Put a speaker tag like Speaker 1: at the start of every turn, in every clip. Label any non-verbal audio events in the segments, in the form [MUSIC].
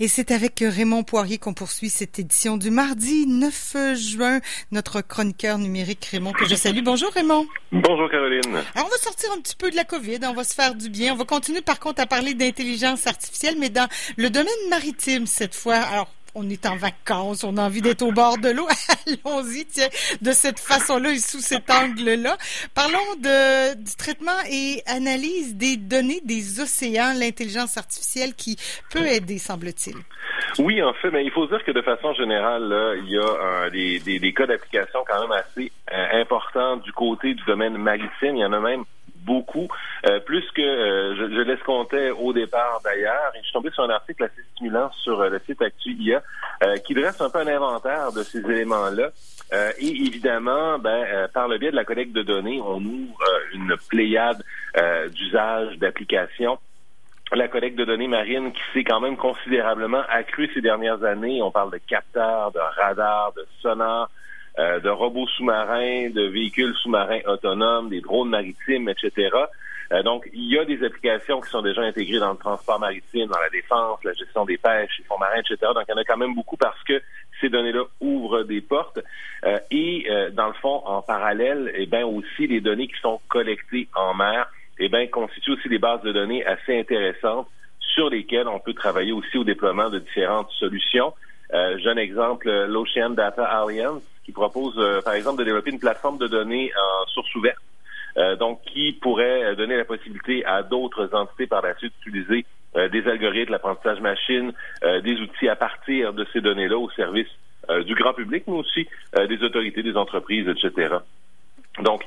Speaker 1: Et c'est avec Raymond Poirier qu'on poursuit cette édition du mardi 9 juin. Notre chroniqueur numérique Raymond que je salue. Bonjour Raymond.
Speaker 2: Bonjour Caroline.
Speaker 1: Alors on va sortir un petit peu de la COVID, on va se faire du bien. On va continuer par contre à parler d'intelligence artificielle, mais dans le domaine maritime cette fois. Alors on est en vacances, on a envie d'être au bord de l'eau. [LAUGHS] Allons-y, tiens, de cette façon-là et sous cet angle-là. Parlons du traitement et analyse des données des océans, l'intelligence artificielle qui peut aider, semble-t-il.
Speaker 2: Oui, en fait, mais il faut dire que de façon générale, il y a euh, des, des, cas d'application quand même assez euh, importants du côté du domaine maritime. Il y en a même beaucoup, euh, plus que euh, je, je l'escomptais au départ d'ailleurs. Et je suis tombé sur un article assez stimulant sur euh, le site ActuIA qui dresse un peu un inventaire de ces éléments-là. et évidemment, ben, par le biais de la collecte de données, on ouvre une pléiade d'usages, d'applications la collecte de données marines qui s'est quand même considérablement accrue ces dernières années. On parle de capteurs, de radars, de sonars, euh, de robots sous-marins, de véhicules sous-marins autonomes, des drones maritimes, etc. Euh, donc, il y a des applications qui sont déjà intégrées dans le transport maritime, dans la défense, la gestion des pêches, les fonds marins, etc. Donc, il y en a quand même beaucoup parce que ces données-là ouvrent des portes. Euh, et dans le fond, en parallèle, eh bien aussi les données qui sont collectées en mer, eh bien constituent aussi des bases de données assez intéressantes sur lesquelles on peut travailler aussi au déploiement de différentes solutions. Euh, un exemple, l'Ocean Data Alliance, qui propose, euh, par exemple, de développer une plateforme de données en source ouverte, euh, donc qui pourrait donner la possibilité à d'autres entités par la suite d'utiliser euh, des algorithmes, l'apprentissage machine, des outils à partir de ces données-là au service du grand public, mais aussi des autorités, des entreprises, etc. Donc,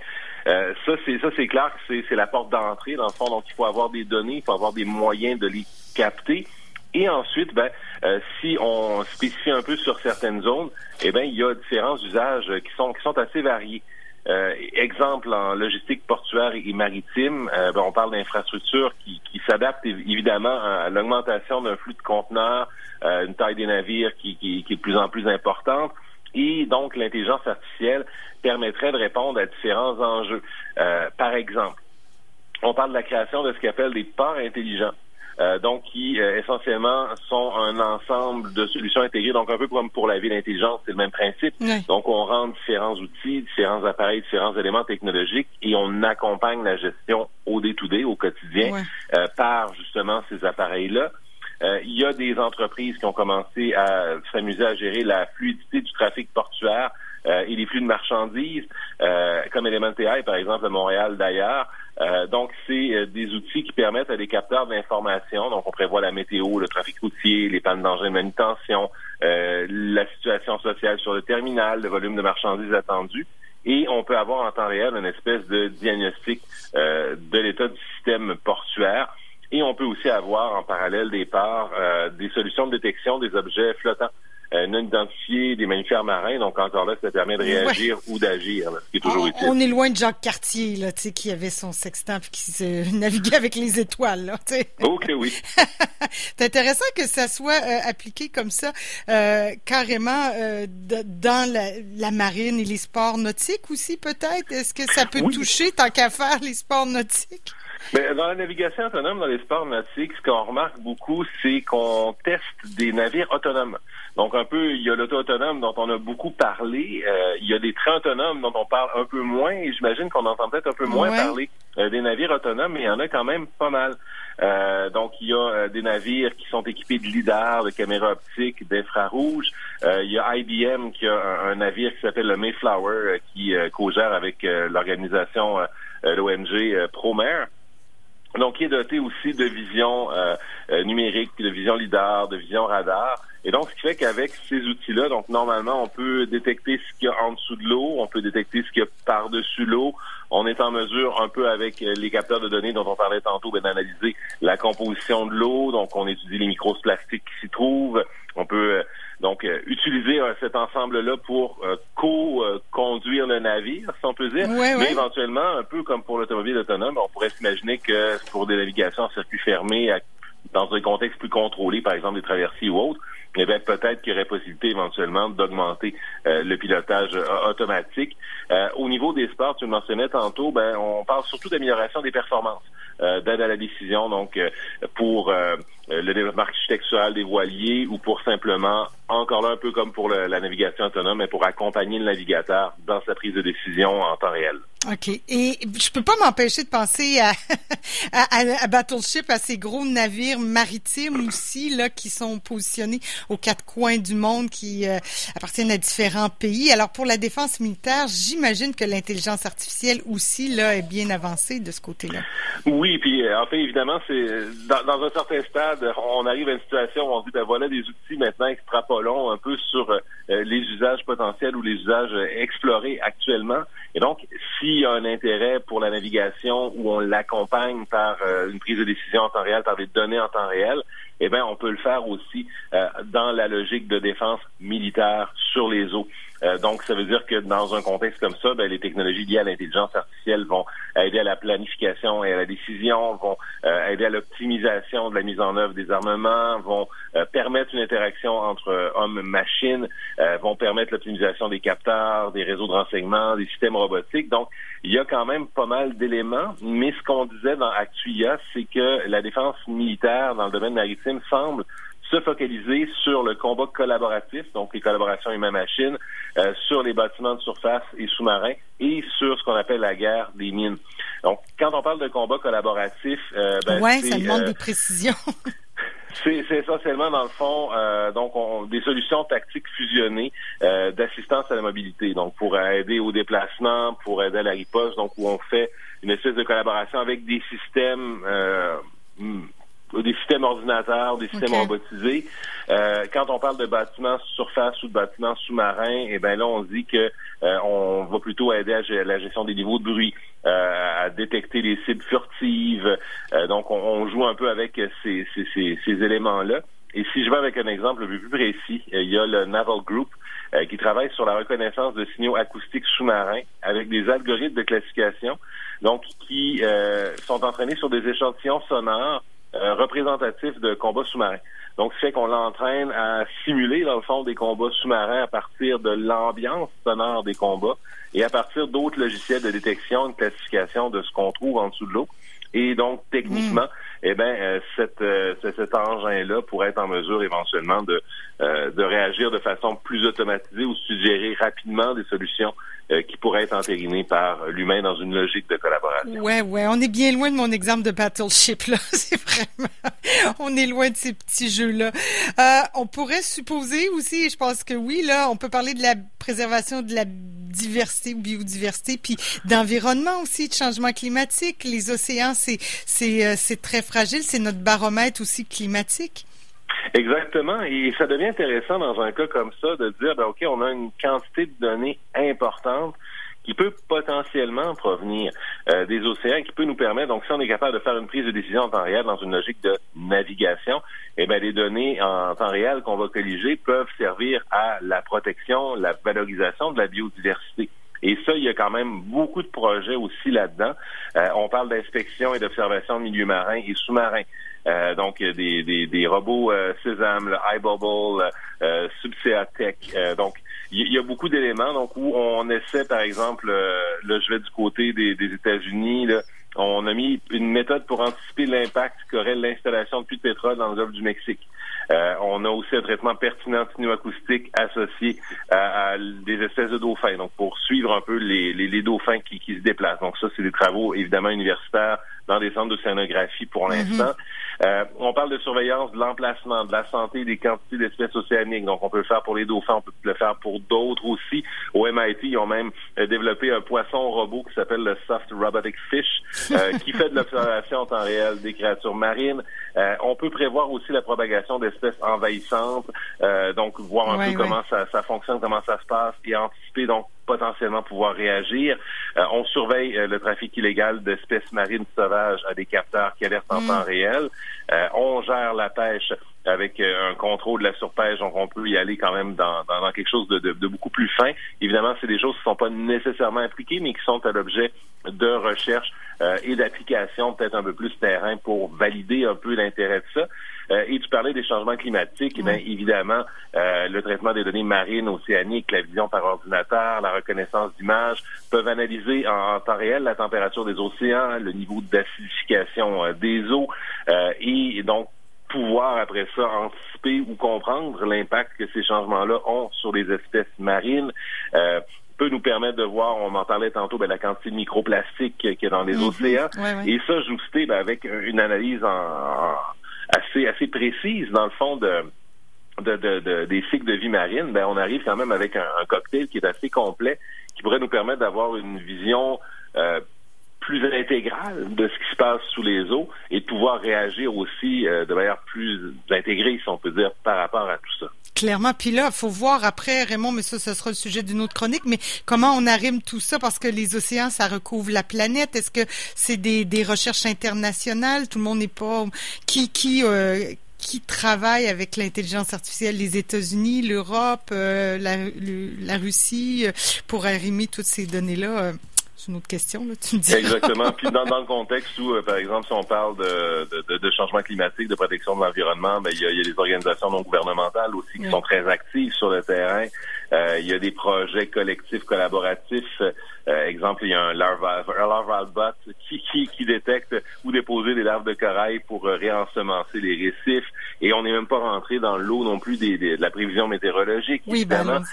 Speaker 2: ça, c'est ça, c'est clair que c'est la porte d'entrée, dans le fond. Donc, il faut avoir des données, il faut avoir des moyens de les capter. Et ensuite, ben, euh, si on spécifie un peu sur certaines zones, eh ben, il y a différents usages qui sont qui sont assez variés. Euh, exemple en logistique portuaire et maritime, euh, ben, on parle d'infrastructures qui, qui s'adaptent évidemment à l'augmentation d'un flux de conteneurs, une taille des navires qui, qui, qui, est de plus en plus importante. Et donc, l'intelligence artificielle permettrait de répondre à différents enjeux. par exemple, on parle de la création de ce qu'on appelle des ports intelligents. Euh, donc qui euh, essentiellement sont un ensemble de solutions intégrées. Donc un peu comme pour la ville intelligente, c'est le même principe. Donc on rend différents outils, différents appareils, différents éléments technologiques et on accompagne la gestion au day-to-day, au quotidien, euh, par justement ces appareils-là. il y a des entreprises qui ont commencé à s'amuser à gérer la fluidité du trafic portuaire et les flux de marchandises, comme Elementai, par exemple, à Montréal d'ailleurs, euh, donc, c'est euh, des outils qui permettent à des capteurs d'information. Donc, on prévoit la météo, le trafic routier, les pannes d'engins de manutention, euh, la situation sociale sur le terminal, le volume de marchandises attendu. Et on peut avoir en temps réel une espèce de diagnostic de l'état du système portuaire. Et on peut aussi avoir en parallèle des parts des solutions de détection des objets flottants. Euh, non identifiés des mammifères marins. Donc encore là, ça permet de réagir ou d'agir, ce qui est toujours utile.
Speaker 1: On est loin de Jacques Cartier, là, tu sais, qui avait son sextant puis qui se [LAUGHS] naviguait avec les étoiles, là, tu sais.
Speaker 2: Ok, oui. [LAUGHS]
Speaker 1: C'est intéressant que ça soit euh, appliqué comme ça, euh, carrément euh, dans la, la, marine et les sports nautiques aussi, peut-être? Est-ce que ça peut toucher tant qu'à faire les sports nautiques?
Speaker 2: Mais dans la navigation autonome, dans les sports nautiques, ce qu'on remarque beaucoup, c'est qu'on teste des navires autonomes. Donc un peu, il y a l'auto autonome dont on a beaucoup parlé, euh, il y a des trains autonomes dont on parle un peu moins, et j'imagine qu'on entend peut-être un peu moins parler euh, des navires autonomes, mais il y en a quand même pas mal. Euh, donc il y a des navires qui sont équipés de lidar, de caméras optiques, d'infrarouges. il y a IBM qui a un, navire qui s'appelle le Mayflower qui co-gère avec l'organisation l'ONG ProMaire donc qui est doté aussi de vision euh, euh, numérique, de vision lidar, de vision radar. Et donc, ce qui fait qu'avec ces outils-là, donc normalement, on peut détecter ce qu'il y a en dessous de l'eau, on peut détecter ce qu'il y a par-dessus l'eau. On est en mesure, un peu avec euh, les capteurs de données dont on parlait tantôt, ben, d'analyser la composition de l'eau. Donc, on étudie les microplastiques qui s'y trouvent. On peut donc, euh, utiliser euh, cet ensemble-là pour euh, co-conduire le navire, si on peut dire. Mais éventuellement, un peu comme pour l'automobile autonome, on pourrait s'imaginer que pour des navigations en circuit fermé, dans un contexte plus contrôlé, par exemple des traversiers ou autres, eh bien, peut-être qu'il y aurait possibilité éventuellement d'augmenter le pilotage automatique. au niveau des sports, tu le mentionnais tantôt, ben, on parle surtout d'amélioration des performances, d'aide à la décision, donc pour le développement architectural des voiliers ou pour simplement, encore là un peu comme pour la navigation autonome, mais pour accompagner le navigateur dans sa prise de décision en temps réel.
Speaker 1: OK. Et je peux pas m'empêcher de penser [LAUGHS] à, à, à, Battleship, à ces gros navires maritimes aussi, là, qui sont positionnés aux quatre coins du monde, qui euh, appartiennent à différents pays. Alors, pour la défense militaire, j'imagine que l'intelligence artificielle aussi, là, est bien avancée de ce côté-là.
Speaker 2: Oui, puis euh, en fait, évidemment, c'est dans, dans, un certain stade, on arrive à une situation où on dit, ben voilà des outils maintenant extrapolons un peu sur euh, les usages potentiels ou les usages explorés actuellement. Et donc, s'il y a un intérêt pour la navigation où on l'accompagne par euh, une prise de décision en temps réel, par des données en temps réel, eh bien, on peut le faire aussi euh, dans la logique de défense militaire sur les eaux. Euh, donc, ça veut dire que dans un contexte comme ça, ben, les technologies liées à l'intelligence artificielle vont aider à la planification et à la décision, vont euh, aider à l'optimisation de la mise en œuvre des armements, vont euh, permettre une interaction entre hommes-machines, vont permettre l'optimisation des capteurs, des réseaux de renseignement, des systèmes robotiques. Donc, il y a quand même pas mal d'éléments, mais ce qu'on disait dans Actuia, c'est que la défense militaire dans le domaine maritime semble se focaliser sur le combat collaboratif, donc les collaborations humain-machine, euh, sur les bâtiments de surface et sous-marins et sur ce qu'on appelle la guerre des mines. Donc, quand on parle de combat collaboratif,
Speaker 1: euh, ben, ouais, ça demande euh, des précisions. [LAUGHS]
Speaker 2: C'est essentiellement, dans le fond, euh, donc on, des solutions tactiques fusionnées euh, d'assistance à la mobilité. Donc, pour aider au déplacement, pour aider à la riposte, donc où on fait une espèce de collaboration avec des systèmes euh, des systèmes ordinateurs, des systèmes robotisés. Euh, quand on parle de bâtiments surface ou de bâtiments sous-marins, eh ben là, on dit que euh, on va plutôt aider à la gestion des niveaux de bruit, euh, à détecter les cibles furtives. donc, on, joue un peu avec ces, ces, ces, ces éléments-là. Et si je vais avec un exemple plus précis, il y a le Naval Group qui travaille sur la reconnaissance de signaux acoustiques sous-marins avec des algorithmes de classification, donc qui sont entraînés sur des échantillons sonores euh, représentatif de combats sous-marins. Donc, ce fait qu'on l'entraîne à simuler, dans le fond, des combats sous-marins à partir de l'ambiance sonore des combats et à partir d'autres logiciels de détection, de classification de ce qu'on trouve en dessous de l'eau. Et donc, techniquement, mm. eh ben, euh, cette, euh, cet engin-là pourrait être en mesure éventuellement de, de réagir de façon plus automatisée ou suggérer rapidement des solutions euh, qui pourrait être entériné par l'humain dans une logique de collaboration.
Speaker 1: Ouais, ouais, on est bien loin de mon exemple de Battleship là. [LAUGHS] C'est vraiment, on est loin de ces petits jeux là. Euh, on pourrait supposer aussi, je pense que oui là, on peut parler de la préservation de la diversité, biodiversité, puis d'environnement aussi, de changement climatique. Les océans, c'est c'est euh, c'est très fragile, c'est notre baromètre aussi climatique.
Speaker 2: Exactement. Et ça devient intéressant dans un cas comme ça de dire, ben, OK, on a une quantité de données importante qui peut potentiellement provenir euh, des océans, qui peut nous permettre, donc si on est capable de faire une prise de décision en temps réel dans une logique de navigation, eh bien, les données en temps réel qu'on va colliger peuvent servir à la protection, la valorisation de la biodiversité. Et ça, il y a quand même beaucoup de projets aussi là-dedans. Euh, on parle d'inspection et d'observation de milieux marins et sous-marins. Euh, donc des, des, des robots euh, Sésame, le iBubble, euh, Subsea Tech. Euh, donc il y, a beaucoup d'éléments donc où on essaie par exemple là je vais du côté des, des États-Unis on a mis une méthode pour anticiper l'impact qu'aurait l'installation de puits de pétrole dans le golfe du Mexique. Euh, on a aussi un traitement pertinent acoustique associé à, des espèces de dauphins, donc pour suivre un peu les, les, les dauphins qui, qui, se déplacent. Donc ça, c'est des travaux évidemment universitaires dans des centres d'océanographie pour mhm. l'instant. Euh, on parle de surveillance de l'emplacement, de la santé des quantités d'espèces océaniques. Donc, on peut le faire pour les dauphins, on peut le faire pour d'autres aussi. Au MIT, ils ont même euh, développé un poisson robot qui s'appelle le Soft Robotic Fish, euh, [LAUGHS] qui fait de l'observation en temps réel des créatures marines. on peut prévoir aussi la propagation d'espèces envahissantes, donc voir un peu comment ça, ça fonctionne, comment ça se passe, et anticiper donc potentiellement pouvoir réagir. Euh, on surveille euh, le trafic illégal d'espèces marines sauvages à des capteurs qui alertent en mm. temps réel. Euh, on gère la pêche avec un contrôle de la surpêche, donc on peut y aller quand même dans, dans, quelque chose de, de, beaucoup plus fin. Évidemment, c'est des choses qui ne sont pas nécessairement appliquées, mais qui sont à l'objet de recherche et d'application peut-être un peu plus terrain pour valider un peu l'intérêt de ça. Euh, et tu parlais des changements climatiques. Eh bien, évidemment, euh, le traitement des données marines, océaniques, la vision par ordinateur, la reconnaissance d'images peuvent analyser en, temps réel la température des océans, le niveau d'acidification euh, des eaux et donc pouvoir après ça anticiper ou comprendre l'impact que ces changements-là ont sur les espèces marines. Euh, peut nous permettre de voir, on en parlait tantôt, ben, la quantité de microplastique qui est dans les mhm. océans. Et ça, ajouté ben, avec une analyse en, assez, assez précise, dans le fond, de, de, de, des cycles de vie marine, ben, on arrive quand même avec un, cocktail qui est assez complet, qui pourrait nous permettre d'avoir une vision euh, plus intégrale de ce qui se passe sous les eaux et de pouvoir réagir aussi euh, de manière plus intégrée, si on peut dire, par rapport à tout ça.
Speaker 1: Clairement. Puis là, il faut voir après, Raymond, mais ça, ce sera le sujet d'une autre chronique, mais comment on arrime tout ça? Parce que les océans, ça recouvre la planète. Est-ce que c'est des, des recherches internationales? Tout le monde n'est pas... Qui, qui, euh, qui travaille avec l'intelligence artificielle, les États-Unis, l'Europe, euh, la, la, Russie, pour arrimer toutes ces données-là? C'est une autre question, là, tu me dis.
Speaker 2: Exactement. Puis dans, dans, le [LAUGHS] contexte où, euh, par exemple, si on parle de, de, de, changement climatique, de protection de l'environnement, ben, il, y a, il y a des organisations non gouvernementales aussi qui sont très actives sur le terrain. Euh, il y a des projets collectifs, collaboratifs. Euh, exemple, il y a un larval, un larval bot qui, qui, qui, détecte où déposer des larves de corail pour euh, réensemencer les récifs. Et on n'est même pas rentré dans l'eau non plus des, de la prévision météorologique,
Speaker 1: oui, ben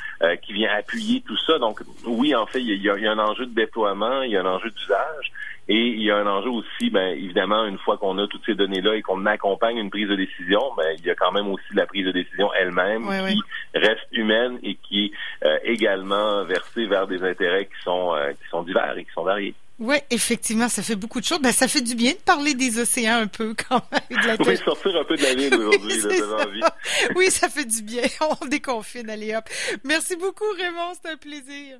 Speaker 2: qui vient appuyer tout ça. Donc, oui, en fait, il y, a, il y a un enjeu de déploiement, il y a un enjeu d'usage. Et il y a un enjeu aussi, ben, évidemment, une fois qu'on a toutes ces données-là et qu'on accompagne une prise de décision, ben, il y a quand même aussi la prise de décision elle-même qui reste humaine et également versée vers des intérêts qui sont, euh, qui sont divers et qui sont variés.
Speaker 1: Oui, effectivement, ça fait beaucoup de choses. Ben, ça fait du bien de parler des océans un peu quand même.
Speaker 2: De la [LAUGHS] oui, sortir un peu de la ville aujourd'hui, oui, [LAUGHS]
Speaker 1: oui, ça fait du bien. [LAUGHS] On déconfine, allez hop. Merci beaucoup, Raymond, c'était un plaisir.